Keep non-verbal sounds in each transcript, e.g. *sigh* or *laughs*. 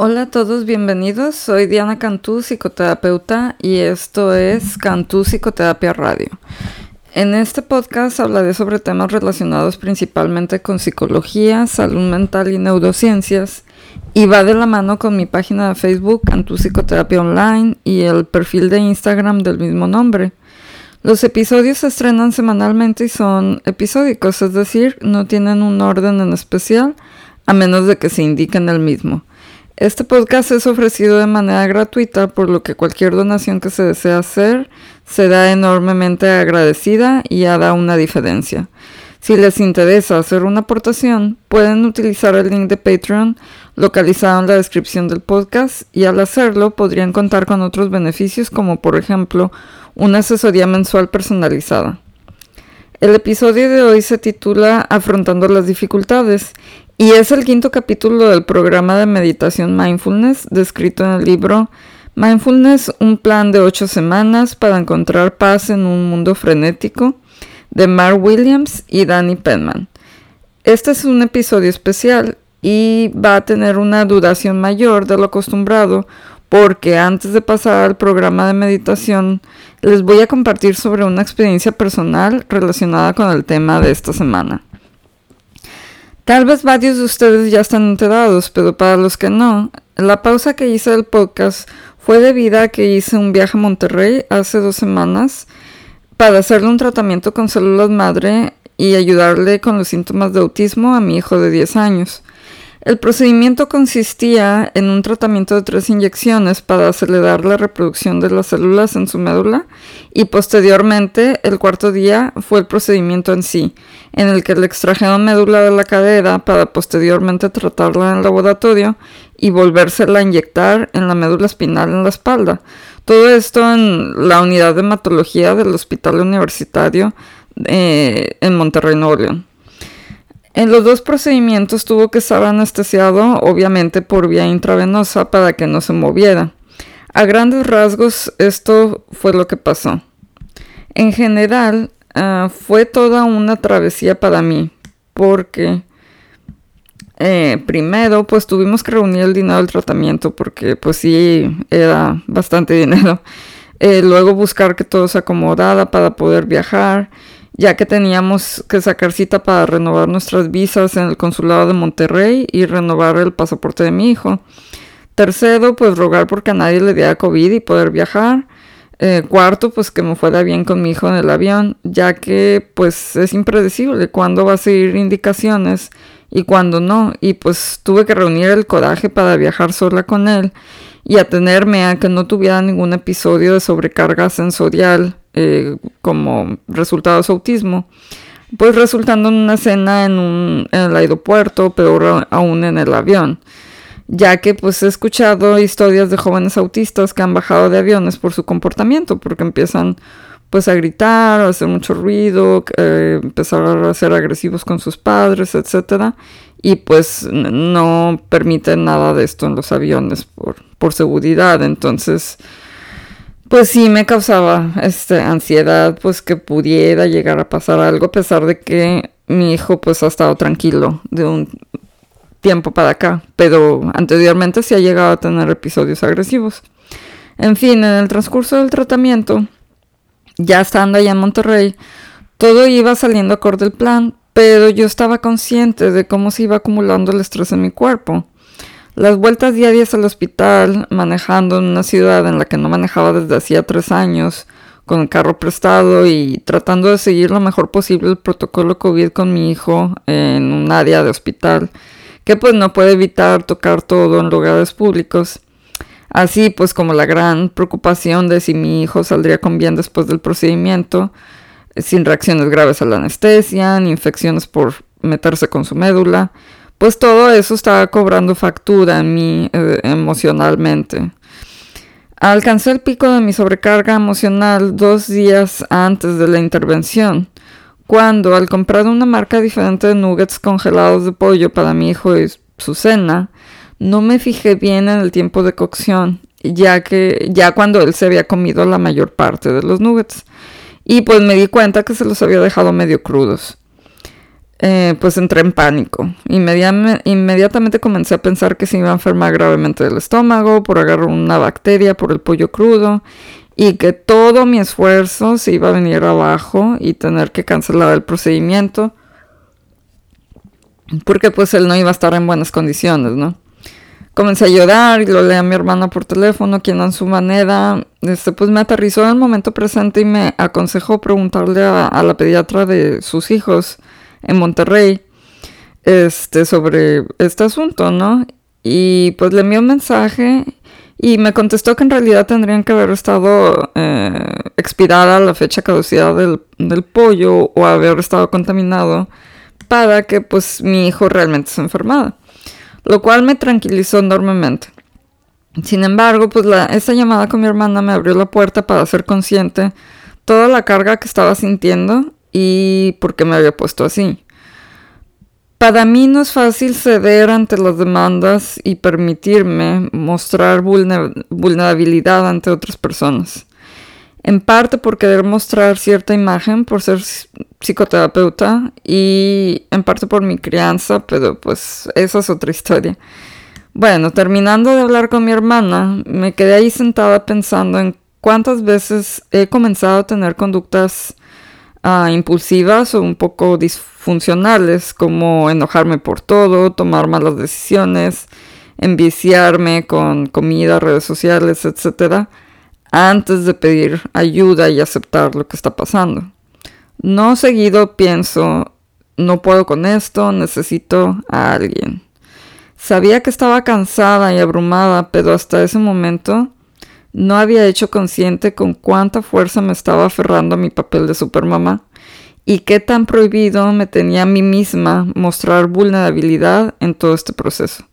Hola a todos, bienvenidos. Soy Diana Cantú, psicoterapeuta, y esto es Cantú Psicoterapia Radio. En este podcast hablaré sobre temas relacionados principalmente con psicología, salud mental y neurociencias, y va de la mano con mi página de Facebook Cantú Psicoterapia Online y el perfil de Instagram del mismo nombre. Los episodios se estrenan semanalmente y son episódicos, es decir, no tienen un orden en especial, a menos de que se indique en el mismo. Este podcast es ofrecido de manera gratuita, por lo que cualquier donación que se desee hacer será enormemente agradecida y hará una diferencia. Si les interesa hacer una aportación, pueden utilizar el link de Patreon localizado en la descripción del podcast y al hacerlo podrían contar con otros beneficios como por ejemplo una asesoría mensual personalizada. El episodio de hoy se titula Afrontando las dificultades y es el quinto capítulo del programa de meditación Mindfulness descrito en el libro Mindfulness, un plan de ocho semanas para encontrar paz en un mundo frenético de Mark Williams y Danny Penman. Este es un episodio especial y va a tener una duración mayor de lo acostumbrado porque antes de pasar al programa de meditación les voy a compartir sobre una experiencia personal relacionada con el tema de esta semana. Tal vez varios de ustedes ya están enterados, pero para los que no, la pausa que hice del podcast fue debido a que hice un viaje a Monterrey hace dos semanas para hacerle un tratamiento con células madre y ayudarle con los síntomas de autismo a mi hijo de 10 años. El procedimiento consistía en un tratamiento de tres inyecciones para acelerar la reproducción de las células en su médula y posteriormente el cuarto día fue el procedimiento en sí, en el que le extrajeron médula de la cadera para posteriormente tratarla en el laboratorio y volvérsela a inyectar en la médula espinal en la espalda. Todo esto en la unidad de hematología del Hospital Universitario eh, en Monterrey, Nuevo León. En los dos procedimientos tuvo que estar anestesiado, obviamente por vía intravenosa, para que no se moviera. A grandes rasgos, esto fue lo que pasó. En general, ah, fue toda una travesía para mí, porque eh, primero, pues tuvimos que reunir el dinero del tratamiento, porque pues sí, era bastante *laughs* dinero. Eh, luego buscar que todo se acomodara para poder viajar ya que teníamos que sacar cita para renovar nuestras visas en el consulado de Monterrey y renovar el pasaporte de mi hijo. Tercero, pues rogar porque a nadie le diera COVID y poder viajar. Eh, cuarto, pues que me fuera bien con mi hijo en el avión, ya que pues es impredecible cuándo va a seguir indicaciones y cuándo no. Y pues tuve que reunir el coraje para viajar sola con él y atenerme a que no tuviera ningún episodio de sobrecarga sensorial eh, como resultado de su autismo, pues resultando en una cena en, el aeropuerto, peor aún en el avión, ya que pues he escuchado historias de jóvenes autistas que han bajado de aviones por su comportamiento, porque empiezan pues a gritar, a hacer mucho ruido, eh, empezar a ser agresivos con sus padres, etcétera, y pues no permiten nada de esto en los aviones por, por seguridad, entonces pues sí me causaba este, ansiedad, pues que pudiera llegar a pasar algo, a pesar de que mi hijo pues ha estado tranquilo de un tiempo para acá, pero anteriormente sí ha llegado a tener episodios agresivos. En fin, en el transcurso del tratamiento, ya estando allá en Monterrey, todo iba saliendo acorde al plan, pero yo estaba consciente de cómo se iba acumulando el estrés en mi cuerpo. Las vueltas diarias al hospital, manejando en una ciudad en la que no manejaba desde hacía tres años, con el carro prestado y tratando de seguir lo mejor posible el protocolo COVID con mi hijo en un área de hospital, que pues no puede evitar tocar todo en lugares públicos. Así pues como la gran preocupación de si mi hijo saldría con bien después del procedimiento, sin reacciones graves a la anestesia, ni infecciones por meterse con su médula, pues todo eso estaba cobrando factura en mí eh, emocionalmente. Alcancé el pico de mi sobrecarga emocional dos días antes de la intervención, cuando al comprar una marca diferente de nuggets congelados de pollo para mi hijo y su cena, no me fijé bien en el tiempo de cocción, ya que ya cuando él se había comido la mayor parte de los nuggets. Y pues me di cuenta que se los había dejado medio crudos. Eh, pues entré en pánico. inmediatamente comencé a pensar que se iba a enfermar gravemente del estómago por agarrar una bacteria por el pollo crudo y que todo mi esfuerzo se iba a venir abajo y tener que cancelar el procedimiento porque pues él no iba a estar en buenas condiciones, ¿no? Comencé a llorar y lo leí a mi hermana por teléfono, quien en su manera, este, pues me aterrizó en el momento presente y me aconsejó preguntarle a la pediatra de sus hijos en Monterrey este, sobre este asunto, ¿no? Y pues le envió un mensaje y me contestó que en realidad tendrían que haber estado eh, expirada la fecha caducidad del, del, pollo o haber estado contaminado para que pues mi hijo realmente se enfermara. Lo cual me tranquilizó enormemente. Sin embargo, pues la, esta llamada con mi hermana me abrió la puerta para ser consciente toda la carga que estaba sintiendo y por qué me había puesto así. Para mí no es fácil ceder ante las demandas y permitirme mostrar vulnerabilidad ante otras personas. En parte por querer mostrar cierta imagen, por ser psicoterapeuta y en parte por mi crianza, pero pues esa es otra historia. Bueno, terminando de hablar con mi hermana, me quedé ahí sentada pensando en cuántas veces he comenzado a tener conductas Impulsivas o un poco disfuncionales, como enojarme por todo, tomar malas decisiones, enviciarme con comida, redes sociales, etc., antes de pedir ayuda y aceptar lo que está pasando. No seguido pienso, no puedo con esto, necesito a alguien. Sabía que estaba cansada y abrumada, pero hasta ese momento no había hecho consciente con cuánta fuerza me estaba aferrando a mi papel de supermamá y qué tan prohibido me tenía a mí misma mostrar vulnerabilidad en todo este proceso.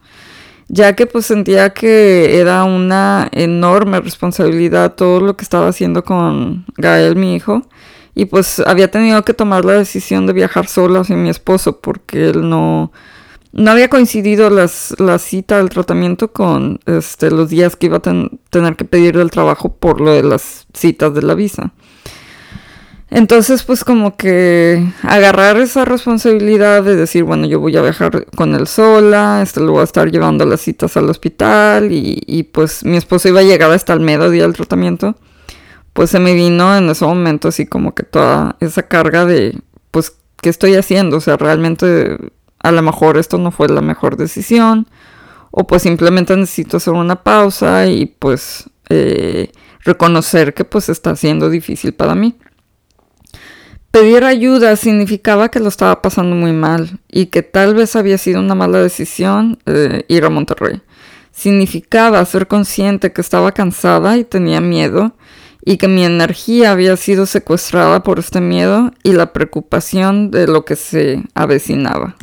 Ya que pues sentía que era una enorme responsabilidad todo lo que estaba haciendo con Gael, mi hijo, y pues había tenido que tomar la decisión de viajar sola sin mi esposo porque él no, no había coincidido las, la cita del tratamiento con este, los días que iba a tener que pedir el trabajo por lo de las citas de la visa. Entonces, pues como que agarrar esa responsabilidad de decir, bueno, yo voy a viajar con él sola, este, lo voy a estar llevando las citas al hospital y, y pues mi esposo iba a llegar hasta el mediodía del tratamiento, pues se me vino en ese momento así como que toda esa carga de, pues, ¿qué estoy haciendo? O sea, realmente a lo mejor esto no fue la mejor decisión o pues simplemente necesito hacer una pausa y pues eh, reconocer que pues está siendo difícil para mí. Pedir ayuda significaba que lo estaba pasando muy mal y que tal vez había sido una mala decisión eh, ir a Monterrey. Significaba ser consciente que estaba cansada y tenía miedo y que mi energía había sido secuestrada por este miedo y la preocupación de lo que se avecinaba.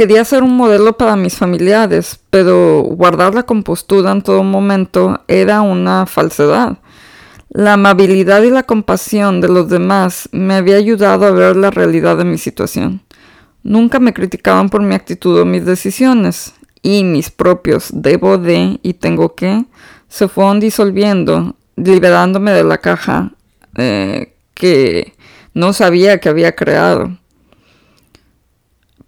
Quería ser un modelo para mis familiares, pero guardar la compostura en todo momento era una falsedad. La amabilidad y la compasión de los demás me había ayudado a ver la realidad de mi situación. Nunca me criticaban por mi actitud o mis decisiones, y mis propios debo de y tengo que se fueron disolviendo, liberándome de la caja eh, que no sabía que había creado.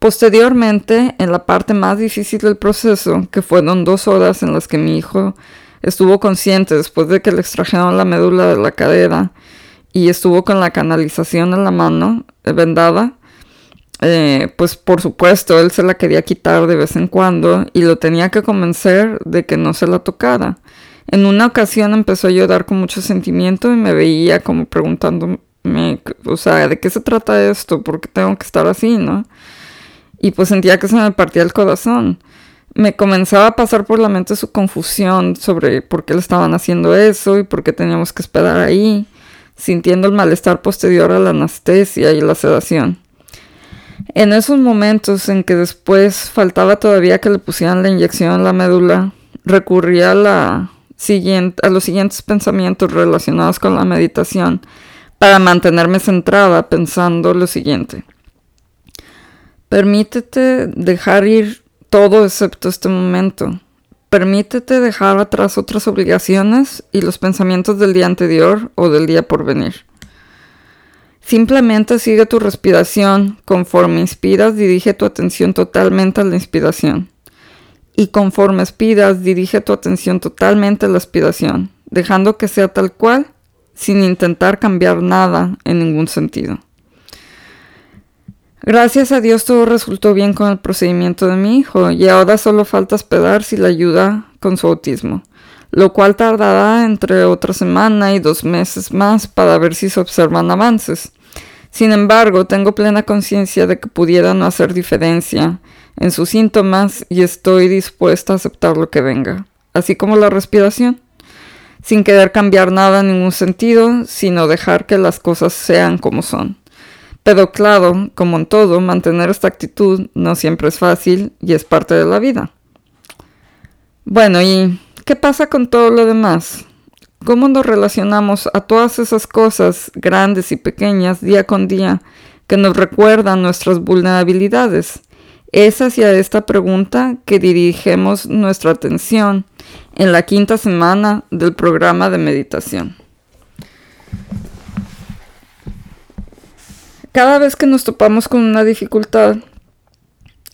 Posteriormente, en la parte más difícil del proceso, que fueron dos horas en las que mi hijo estuvo consciente después de que le extrajeron la médula de la cadera y estuvo con la canalización en la mano eh, vendada, eh, pues por supuesto él se la quería quitar de vez en cuando y lo tenía que convencer de que no se la tocara. En una ocasión empezó a llorar con mucho sentimiento y me veía como preguntándome, o sea, ¿de qué se trata esto? ¿Por qué tengo que estar así, no? Y pues sentía que se me partía el corazón. Me comenzaba a pasar por la mente su confusión sobre por qué le estaban haciendo eso y por qué teníamos que esperar ahí, sintiendo el malestar posterior a la anestesia y la sedación. En esos momentos en que después faltaba todavía que le pusieran la inyección en la médula, recurría a, la siguiente, a los siguientes pensamientos relacionados con la meditación para mantenerme centrada pensando lo siguiente. Permítete dejar ir todo excepto este momento. Permítete dejar atrás otras obligaciones y los pensamientos del día anterior o del día por venir. Simplemente sigue tu respiración. Conforme inspiras, dirige tu atención totalmente a la inspiración. Y conforme expiras, dirige tu atención totalmente a la expiración, dejando que sea tal cual, sin intentar cambiar nada en ningún sentido. Gracias a Dios todo resultó bien con el procedimiento de mi hijo y ahora solo falta esperar si le ayuda con su autismo, lo cual tardará entre otra semana y dos meses más para ver si se observan avances. Sin embargo, tengo plena conciencia de que pudiera no hacer diferencia en sus síntomas y estoy dispuesta a aceptar lo que venga, así como la respiración, sin querer cambiar nada en ningún sentido, sino dejar que las cosas sean como son. Pero claro, como en todo, mantener esta actitud no siempre es fácil y es parte de la vida. Bueno, ¿y qué pasa con todo lo demás? ¿Cómo nos relacionamos a todas esas cosas grandes y pequeñas día con día que nos recuerdan nuestras vulnerabilidades? Es hacia esta pregunta que dirigimos nuestra atención en la quinta semana del programa de meditación. Cada vez que nos topamos con una dificultad,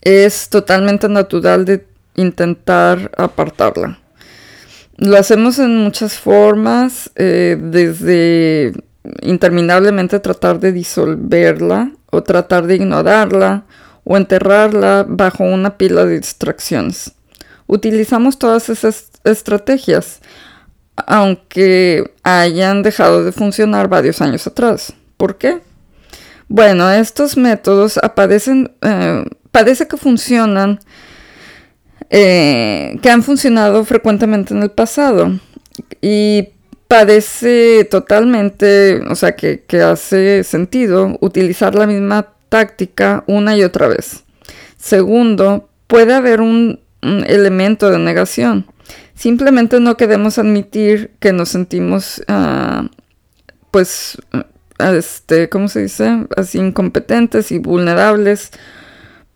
es totalmente natural de intentar apartarla. Lo hacemos en muchas formas, eh, desde interminablemente tratar de disolverla o tratar de ignorarla o enterrarla bajo una pila de distracciones. Utilizamos todas esas estrategias, aunque hayan dejado de funcionar varios años atrás. ¿Por qué? Bueno, estos métodos aparecen, eh, parece que funcionan, eh, que han funcionado frecuentemente en el pasado y parece totalmente, o sea, que, que hace sentido utilizar la misma táctica una y otra vez. Segundo, puede haber un, elemento de negación. Simplemente no queremos admitir que nos sentimos, uh, pues, este, ¿cómo se dice? Así incompetentes y vulnerables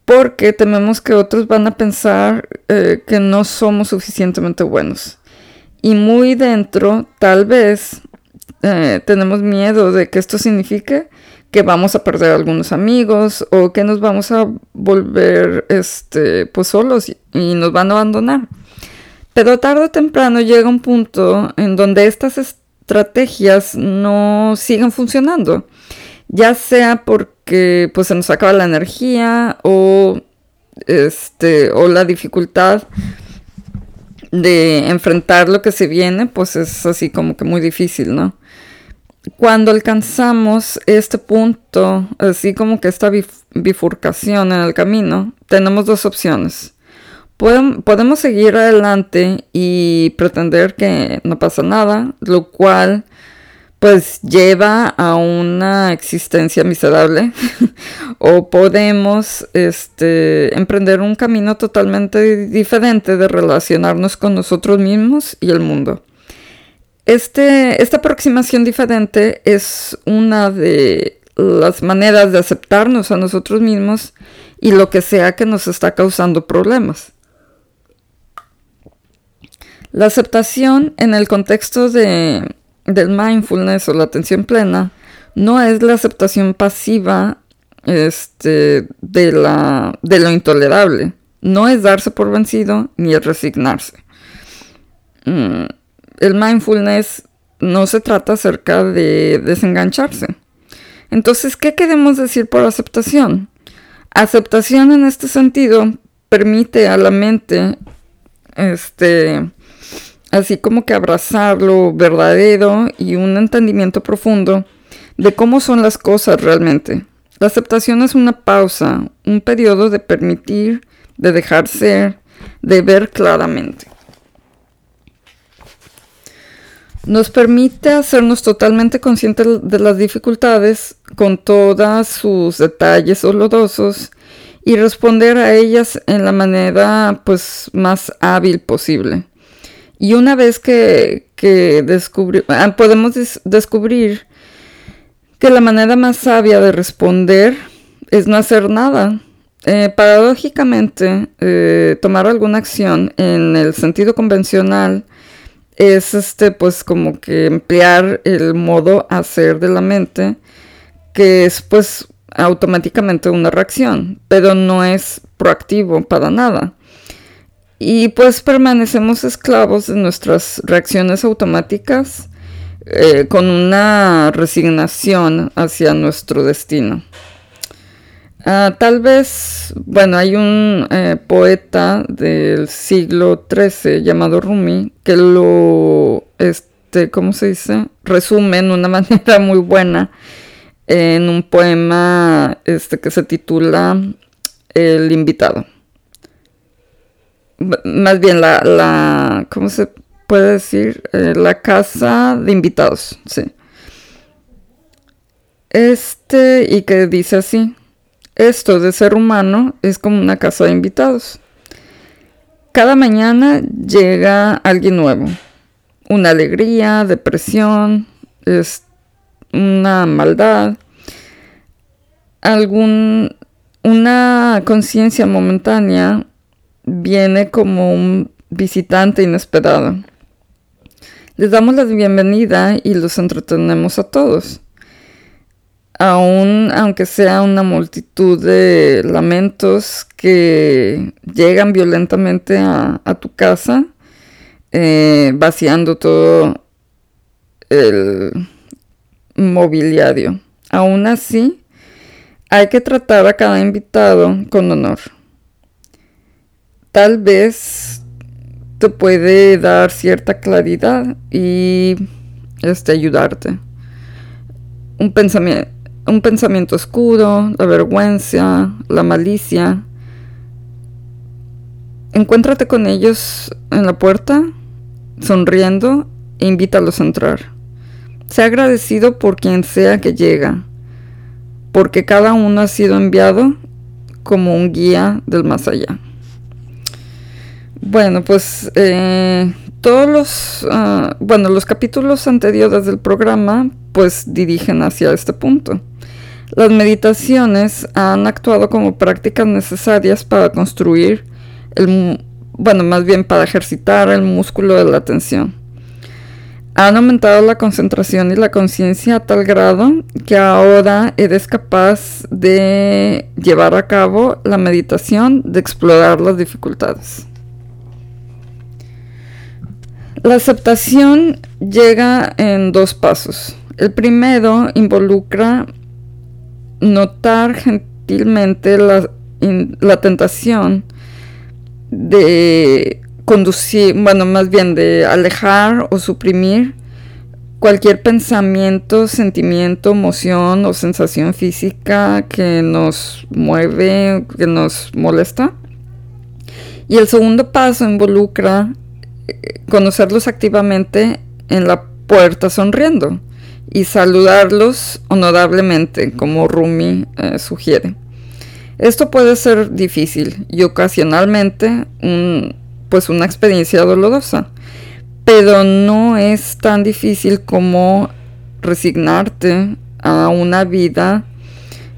porque tememos que otros van a pensar eh, que no somos suficientemente buenos. Y muy dentro, tal vez, eh, tenemos miedo de que esto signifique que vamos a perder algunos amigos o que nos vamos a volver este, pues solos y, y nos van a abandonar. Pero tarde o temprano llega un punto en donde estas estrategias no siguen funcionando. Ya sea porque pues se nos acaba la energía o este o la dificultad de enfrentar lo que se viene, pues es así como que muy difícil, ¿no? Cuando alcanzamos este punto, así como que esta bifurcación en el camino, tenemos dos opciones podemos seguir adelante y pretender que no pasa nada, lo cual pues lleva a una existencia miserable *laughs* o podemos este, emprender un camino totalmente diferente de relacionarnos con nosotros mismos y el mundo. Este, esta aproximación diferente es una de las maneras de aceptarnos a nosotros mismos y lo que sea que nos está causando problemas. La aceptación en el contexto de, del mindfulness o la atención plena no es la aceptación pasiva este, de, la, de lo intolerable. No es darse por vencido ni es resignarse. Mm, el mindfulness no se trata acerca de desengancharse. Entonces, ¿qué queremos decir por aceptación? Aceptación en este sentido permite a la mente este, así como que abrazar lo verdadero y un entendimiento profundo de cómo son las cosas realmente. La aceptación es una pausa, un periodo de permitir, de dejar ser, de ver claramente. Nos permite hacernos totalmente conscientes de las dificultades con todos sus detalles dolorosos y responder a ellas en la manera pues más hábil posible. Y una vez que, ah, podemos descubrir que la manera más sabia de responder es no hacer nada. Eh, paradójicamente, eh, tomar alguna acción en el sentido convencional es este, pues como que emplear el modo hacer de la mente que es pues automáticamente una reacción, pero no es proactivo para nada. Y pues permanecemos esclavos de nuestras reacciones automáticas eh, con una resignación hacia nuestro destino. Ah, tal vez, bueno, hay un eh, poeta del siglo XIII llamado Rumi que lo, este, ¿cómo se dice? Resume en una *laughs* manera muy buena en un poema este, que se titula El invitado. Más bien la, la ¿cómo se puede decir? Eh, la casa de invitados, sí. Este, y que dice así. Esto de ser humano es como una casa de invitados. Cada mañana llega alguien nuevo. Una alegría, depresión, una maldad, algún, una conciencia momentánea viene como un visitante inesperado. Les damos la bienvenida y los entretenemos a todos aún aunque sea una multitud de lamentos que llegan violentamente a, tu casa, eh, vaciando todo el mobiliario. Aún así, hay que tratar a cada invitado con honor. Tal vez te puede dar cierta claridad y este, ayudarte. Un pensamiento, un pensamiento oscuro, la vergüenza, la malicia. Encuéntrate con ellos en la puerta, sonriendo, e invítalos a entrar. Sea agradecido por quien sea que llega, porque cada uno ha sido enviado como un guía del más allá. Bueno, pues eh, todos los, ah, bueno, los capítulos anteriores del programa pues dirigen hacia este punto. Las meditaciones han actuado como prácticas necesarias para construir el, bueno, más bien para ejercitar el músculo de la atención. Han aumentado la concentración y la conciencia a tal grado que ahora eres capaz de llevar a cabo la meditación de explorar las dificultades. La aceptación llega en dos pasos. El primero involucra notar gentilmente la, la tentación de conducir, bueno, más bien de alejar o suprimir cualquier pensamiento, sentimiento, emoción o sensación física que nos mueve, que nos molesta. Y el segundo paso involucra conocerlos activamente en la puerta sonriendo y saludarlos honorablemente, como Rumi eh, sugiere. Esto puede ser difícil y ocasionalmente pues una experiencia dolorosa, pero no es tan difícil como resignarte a una vida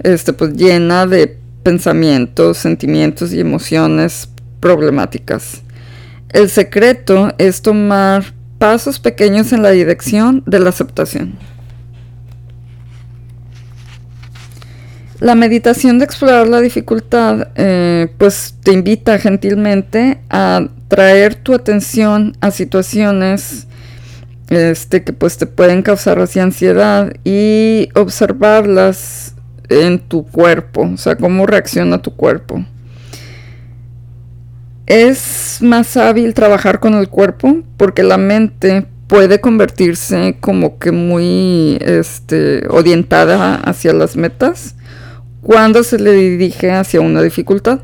este, pues, llena de pensamientos, sentimientos y emociones problemáticas. El secreto es tomar pasos pequeños en la dirección de la aceptación. La meditación de explorar la dificultad, eh, pues te invita gentilmente a traer tu atención a situaciones este, que pues te pueden causar así ansiedad y observarlas en tu cuerpo, o sea, cómo reacciona tu cuerpo. Es más hábil trabajar con el cuerpo porque la mente puede convertirse como que muy este, orientada hacia las metas cuando se le dirige hacia una dificultad.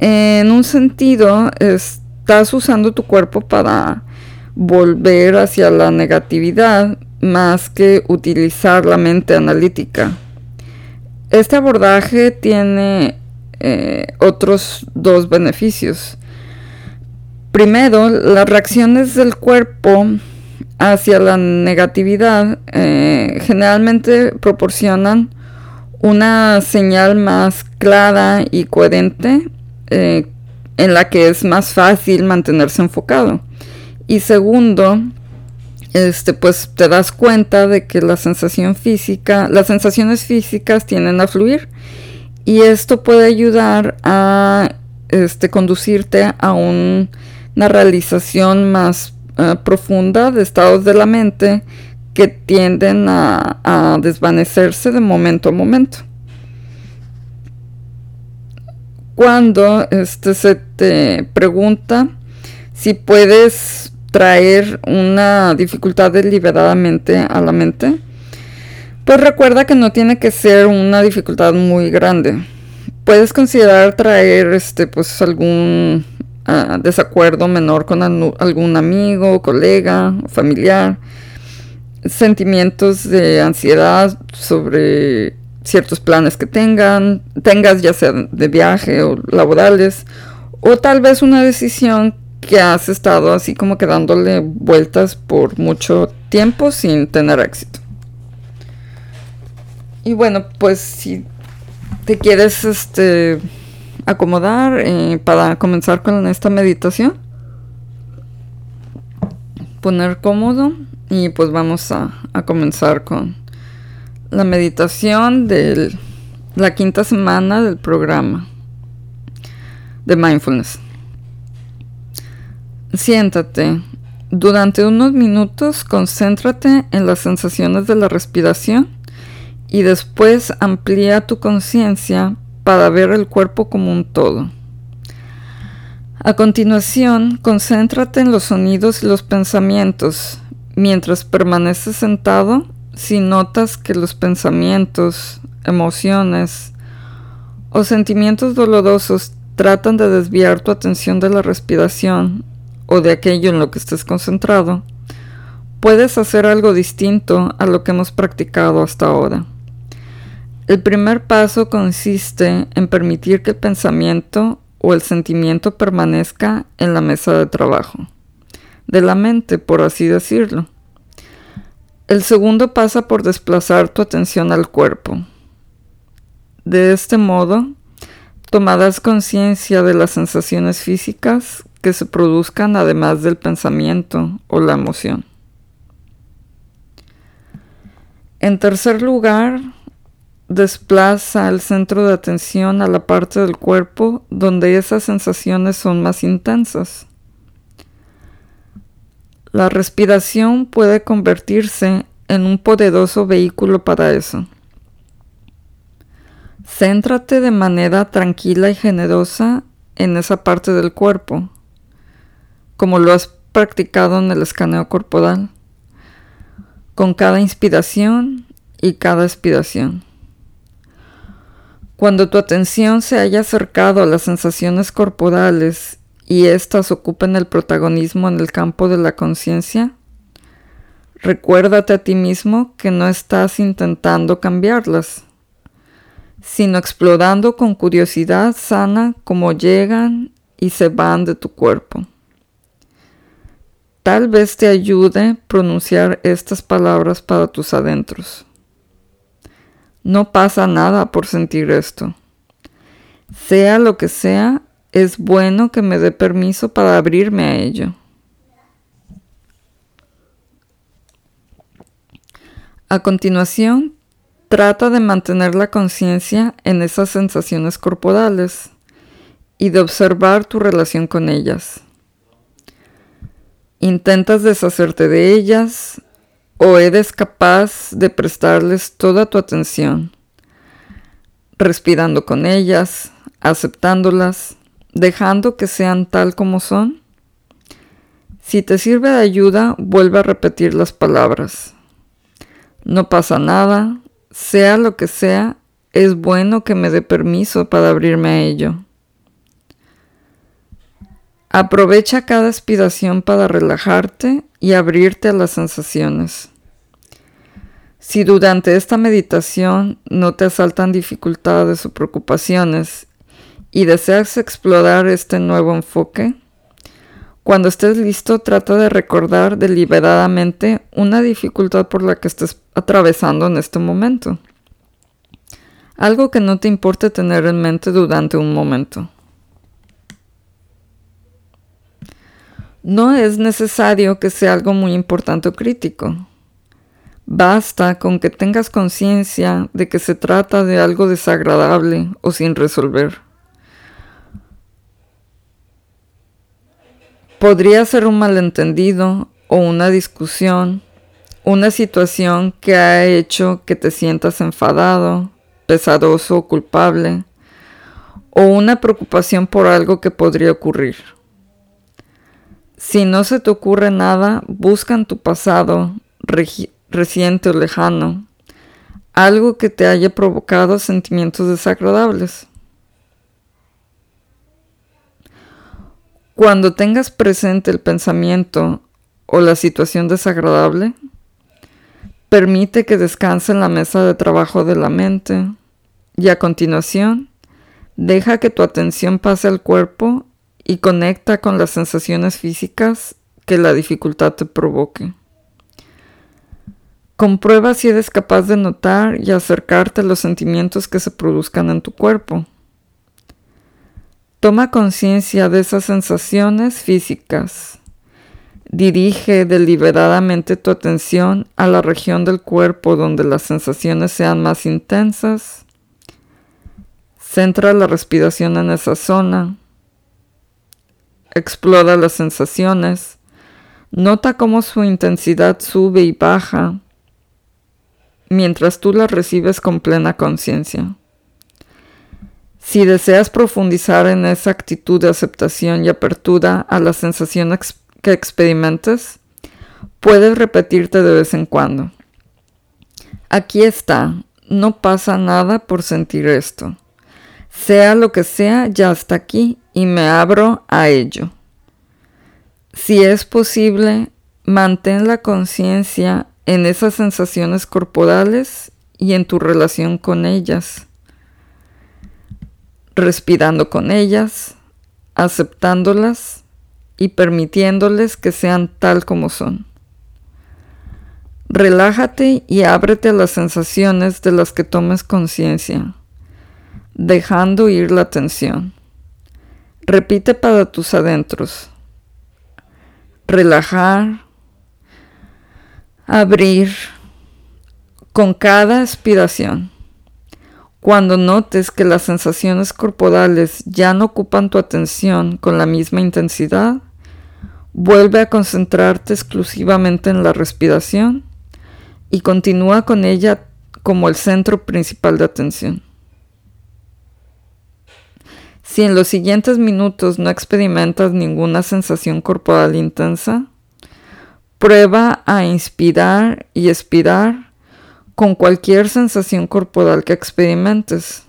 En un sentido, estás usando tu cuerpo para volver hacia la negatividad más que utilizar la mente analítica. Este abordaje tiene eh, otros dos beneficios. Primero, las reacciones del cuerpo hacia la negatividad eh, generalmente proporcionan una señal más clara y coherente eh, en la que es más fácil mantenerse enfocado. Y segundo, este, pues te das cuenta de que la sensación física, las sensaciones físicas tienden a fluir y esto puede ayudar a este, conducirte a una realización más eh, profunda de estados de la mente que tienden a, desvanecerse de momento a momento. Cuando este, se te pregunta si puedes traer una dificultad deliberadamente a la mente, pues recuerda que no tiene que ser una dificultad muy grande. Puedes considerar traer este pues algún ah, desacuerdo menor con algún amigo, colega, familiar, sentimientos de ansiedad sobre ciertos planes que tengan, tengas ya sea de viaje o laborales, o tal vez una decisión que has estado así como que dándole vueltas por mucho tiempo sin tener éxito. Y bueno, pues si te quieres este, acomodar eh, para comenzar con esta meditación, poner cómodo y pues vamos a, a comenzar con la meditación de la quinta semana del programa de mindfulness. Siéntate. Durante unos minutos concéntrate en las sensaciones de la respiración y después amplía tu conciencia para ver el cuerpo como un todo. A continuación, concéntrate en los sonidos y los pensamientos. Mientras permaneces sentado, si notas que los pensamientos, emociones o sentimientos dolorosos tratan de desviar tu atención de la respiración o de aquello en lo que estés concentrado, puedes hacer algo distinto a lo que hemos practicado hasta ahora. El primer paso consiste en permitir que el pensamiento o el sentimiento permanezca en la mesa de trabajo, de la mente, por así decirlo. El segundo pasa por desplazar tu atención al cuerpo. De este modo, tomarás conciencia de las sensaciones físicas que se produzcan además del pensamiento o la emoción. En tercer lugar, desplaza el centro de atención a la parte del cuerpo donde esas sensaciones son más intensas. La respiración puede convertirse en un poderoso vehículo para eso. Céntrate de manera tranquila y generosa en esa parte del cuerpo como lo has practicado en el escaneo corporal, con cada inspiración y cada expiración. Cuando tu atención se haya acercado a las sensaciones corporales y éstas ocupen el protagonismo en el campo de la conciencia, recuérdate a ti mismo que no estás intentando cambiarlas, sino explorando con curiosidad sana cómo llegan y se van de tu cuerpo. Tal vez te ayude pronunciar estas palabras para tus adentros. No pasa nada por sentir esto. Sea lo que sea, es bueno que me dé permiso para abrirme a ello. A continuación, trata de mantener la conciencia en esas sensaciones corporales y de observar tu relación con ellas. ¿Intentas deshacerte de ellas o eres capaz de prestarles toda tu atención? Respirando con ellas, aceptándolas, dejando que sean tal como son. Si te sirve de ayuda, vuelve a repetir las palabras. No pasa nada, sea lo que sea, es bueno que me dé permiso para abrirme a ello. Aprovecha cada aspiración para relajarte y abrirte a las sensaciones. Si durante esta meditación no te asaltan dificultades o preocupaciones y deseas explorar este nuevo enfoque, cuando estés listo trata de recordar deliberadamente una dificultad por la que estés atravesando en este momento. Algo que no te importe tener en mente durante un momento. No es necesario que sea algo muy importante o crítico. Basta con que tengas conciencia de que se trata de algo desagradable o sin resolver. Podría ser un malentendido o una discusión, una situación que ha hecho que te sientas enfadado, pesaroso o culpable, o una preocupación por algo que podría ocurrir. Si no se te ocurre nada, busca en tu pasado, reciente o lejano, algo que te haya provocado sentimientos desagradables. Cuando tengas presente el pensamiento o la situación desagradable, permite que descanse en la mesa de trabajo de la mente y a continuación deja que tu atención pase al cuerpo y conecta con las sensaciones físicas que la dificultad te provoque. Comprueba si eres capaz de notar y acercarte a los sentimientos que se produzcan en tu cuerpo. Toma conciencia de esas sensaciones físicas. Dirige deliberadamente tu atención a la región del cuerpo donde las sensaciones sean más intensas. Centra la respiración en esa zona. Explora las sensaciones. Nota cómo su intensidad sube y baja mientras tú las recibes con plena conciencia. Si deseas profundizar en esa actitud de aceptación y apertura a la sensación que experimentes, puedes repetirte de vez en cuando. Aquí está, no pasa nada por sentir esto. Sea lo que sea, ya está aquí y me abro a ello. Si es posible, mantén la conciencia en esas sensaciones corporales y en tu relación con ellas, respirando con ellas, aceptándolas y permitiéndoles que sean tal como son. Relájate y ábrete a las sensaciones de las que tomes conciencia, dejando ir la tensión. Repite para tus adentros. Relajar, abrir con cada aspiración. Cuando notes que las sensaciones corporales ya no ocupan tu atención con la misma intensidad, vuelve a concentrarte exclusivamente en la respiración y continúa con ella como el centro principal de atención. Si en los siguientes minutos no experimentas ninguna sensación corporal intensa, Prueba a inspirar y expirar con cualquier sensación corporal que experimentes,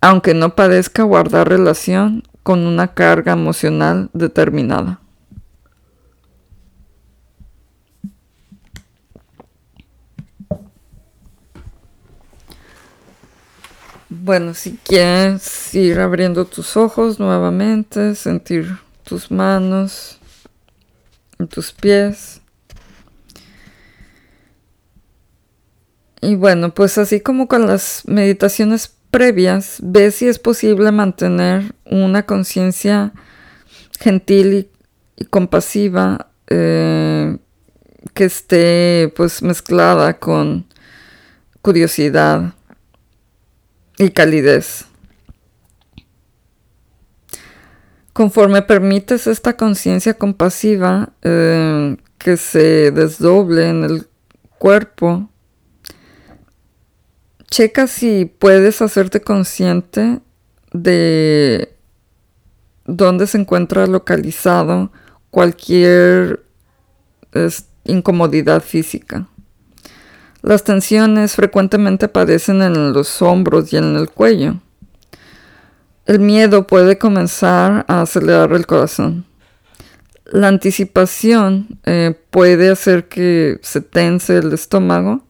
aunque no parezca guardar relación con una carga emocional determinada. Bueno, si quieres ir abriendo tus ojos nuevamente, sentir tus manos en tus pies. Y bueno, pues así como con las meditaciones previas, ve si es posible mantener una conciencia gentil y, compasiva eh, que esté pues mezclada con curiosidad y calidez. Conforme permites esta conciencia compasiva eh, que se desdoble en el cuerpo, checa si puedes hacerte consciente de dónde se encuentra localizado cualquier incomodidad física. Las tensiones frecuentemente aparecen en los hombros y en el cuello. El miedo puede comenzar a acelerar el corazón. La anticipación eh, puede hacer que se tense el estómago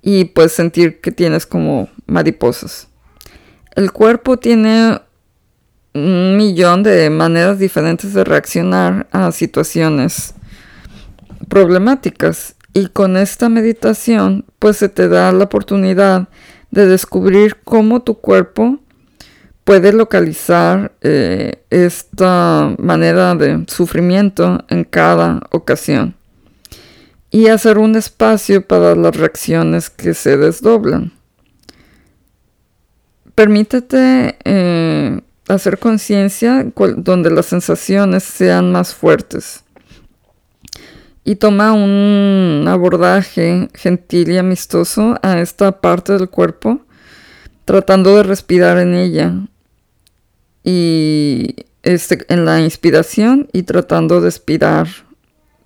y puedes sentir que tienes como mariposas. El cuerpo tiene un millón de maneras diferentes de reaccionar a situaciones problemáticas y con esta meditación pues se te da la oportunidad de descubrir cómo tu cuerpo puede localizar eh, esta manera de sufrimiento en cada ocasión y hacer un espacio para las reacciones que se desdoblan. Permítete eh, hacer conciencia donde las sensaciones sean más fuertes y toma un abordaje gentil y amistoso a esta parte del cuerpo, tratando de respirar en ella y este, en la inspiración y tratando de expirar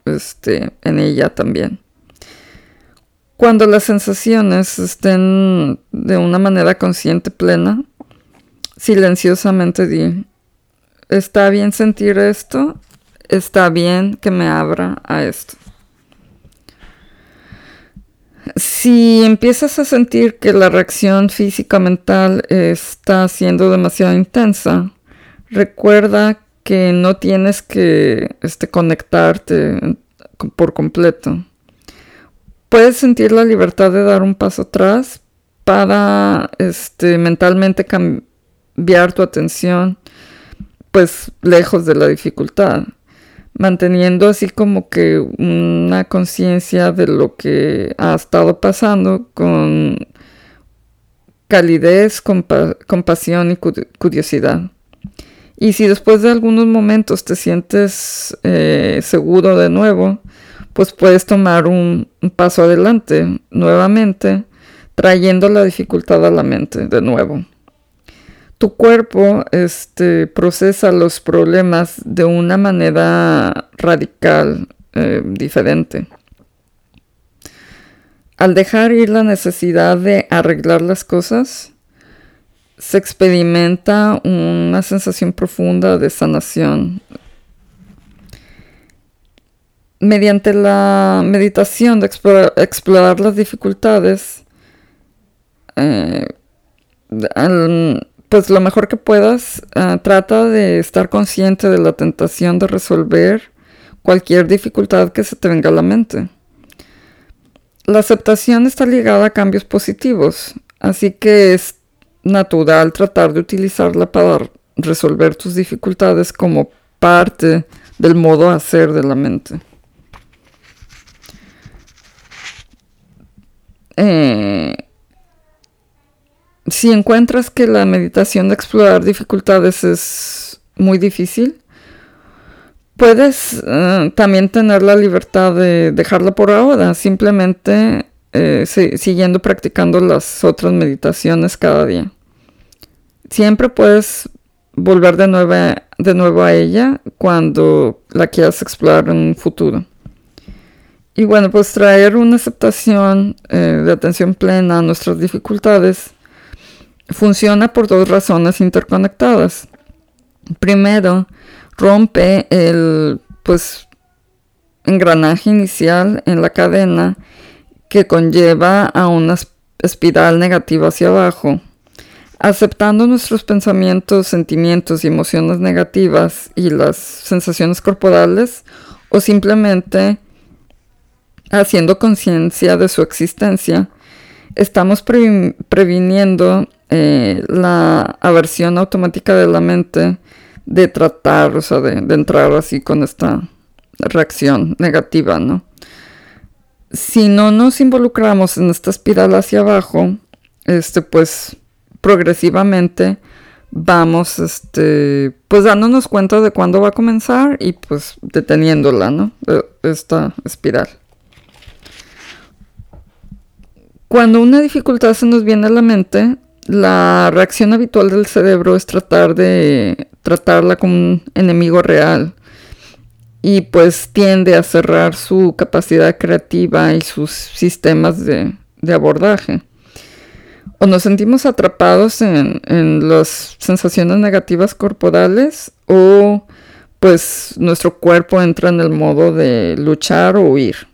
este, en ella también. Cuando las sensaciones estén de una manera consciente plena, silenciosamente di, ¿está bien sentir esto? está bien que me abra a esto. Si empiezas a sentir que la reacción física mental está siendo demasiado intensa, recuerda que no tienes que este, conectarte por completo. Puedes sentir la libertad de dar un paso atrás para este, mentalmente cambiar tu atención pues lejos de la dificultad manteniendo así como que una conciencia de lo que ha estado pasando con calidez, compasión y curiosidad. Y si después de algunos momentos te sientes eh, seguro de nuevo, pues puedes tomar un paso adelante nuevamente, trayendo la dificultad a la mente de nuevo tu cuerpo este, procesa los problemas de una manera radical, eh, diferente. Al dejar ir la necesidad de arreglar las cosas, se experimenta una sensación profunda de sanación. Mediante la meditación de explorar, las dificultades, eh, pues lo mejor que puedas, ah, trata de estar consciente de la tentación de resolver cualquier dificultad que se te venga a la mente. La aceptación está ligada a cambios positivos, así que es natural tratar de utilizarla para resolver tus dificultades como parte del modo hacer de la mente. Eh, si encuentras que la meditación de explorar dificultades es muy difícil, puedes eh, también tener la libertad de dejarla por ahora, simplemente eh, siguiendo practicando las otras meditaciones cada día. Siempre puedes volver de nuevo, de nuevo a ella cuando la quieras explorar en un futuro. Y bueno, pues traer una aceptación eh, de atención plena a nuestras dificultades funciona por dos razones interconectadas. Primero, rompe el pues engranaje inicial en la cadena que conlleva a una espiral negativa hacia abajo. Aceptando nuestros pensamientos, sentimientos y emociones negativas y las sensaciones corporales o simplemente haciendo conciencia de su existencia, estamos previniendo eh, la aversión automática de la mente de tratar, o sea, de, entrar así con esta reacción negativa, ¿no? Si no nos involucramos en esta espiral hacia abajo, este, pues progresivamente vamos, este, pues dándonos cuenta de cuándo va a comenzar y pues deteniéndola, ¿no? Esta espiral. Cuando una dificultad se nos viene a la mente, la reacción habitual del cerebro es tratar de tratarla como un enemigo real y pues tiende a cerrar su capacidad creativa y sus sistemas de, abordaje. O nos sentimos atrapados en, en las sensaciones negativas corporales o pues nuestro cuerpo entra en el modo de luchar o huir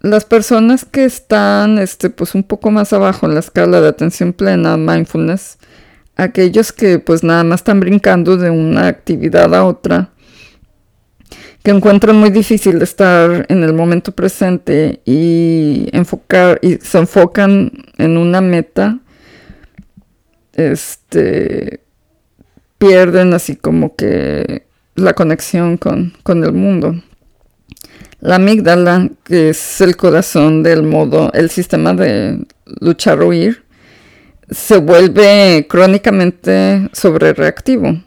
las personas que están este, pues un poco más abajo en la escala de atención plena, mindfulness, aquellos que pues nada más están brincando de una actividad a otra, que encuentran muy difícil estar en el momento presente y enfocar y se enfocan en una meta, este, pierden así como que la conexión con, con el mundo. La amígdala, que es el corazón del modo, el sistema de luchar o huir, se vuelve crónicamente sobrereactivo.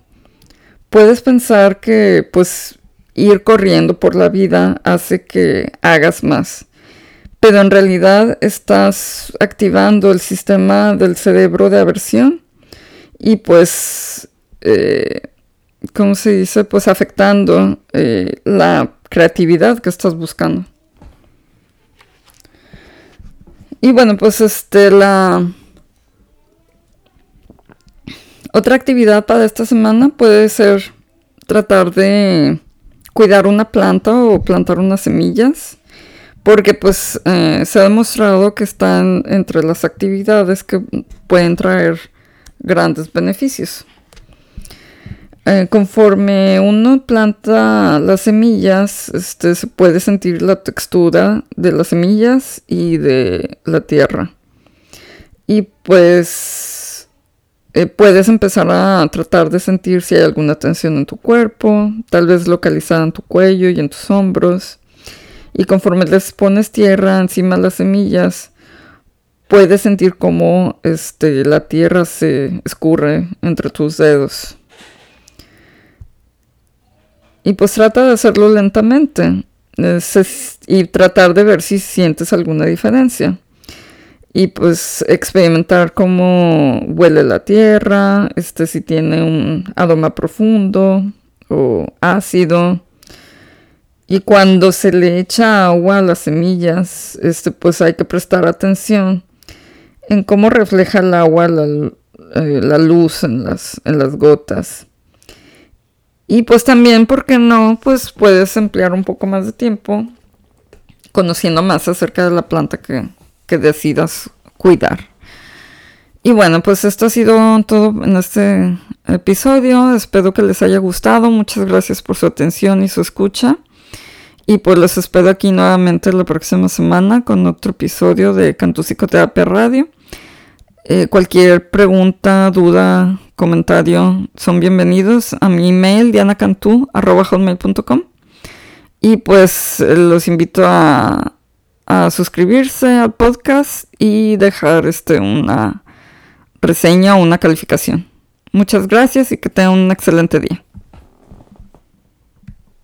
Puedes pensar que pues ir corriendo por la vida hace que hagas más, pero en realidad estás activando el sistema del cerebro de aversión y pues, eh, ¿cómo se dice? Pues afectando eh, la creatividad que estás buscando. Y bueno, pues este, la otra actividad para esta semana puede ser tratar de cuidar una planta o plantar unas semillas, porque pues eh, se ha demostrado que están entre las actividades que pueden traer grandes beneficios. Eh, conforme uno planta las semillas, este, se puede sentir la textura de las semillas y de la tierra. Y pues eh, puedes empezar a tratar de sentir si hay alguna tensión en tu cuerpo, tal vez localizada en tu cuello y en tus hombros. Y conforme les pones tierra encima de las semillas, puedes sentir cómo este, la tierra se escurre entre tus dedos. Y pues trata de hacerlo lentamente y tratar de ver si sientes alguna diferencia y pues experimentar cómo huele la tierra, este si tiene un aroma profundo o ácido. Y cuando se le echa agua a las semillas, este pues hay que prestar atención en cómo refleja el agua la, eh, la luz en las, en las gotas. Y pues también, ¿por qué no? Pues puedes emplear un poco más de tiempo conociendo más acerca de la planta que, que decidas cuidar. Y bueno, pues esto ha sido todo en este episodio. Espero que les haya gustado. Muchas gracias por su atención y su escucha. Y pues los espero aquí nuevamente la próxima semana con otro episodio de Cantu Psicoterapia Radio. Eh, cualquier pregunta, duda, comentario son bienvenidos a mi email dianacantú.com y pues los invito a a suscribirse al podcast y dejar este, una reseña o una calificación. Muchas gracias y que tengan un excelente día.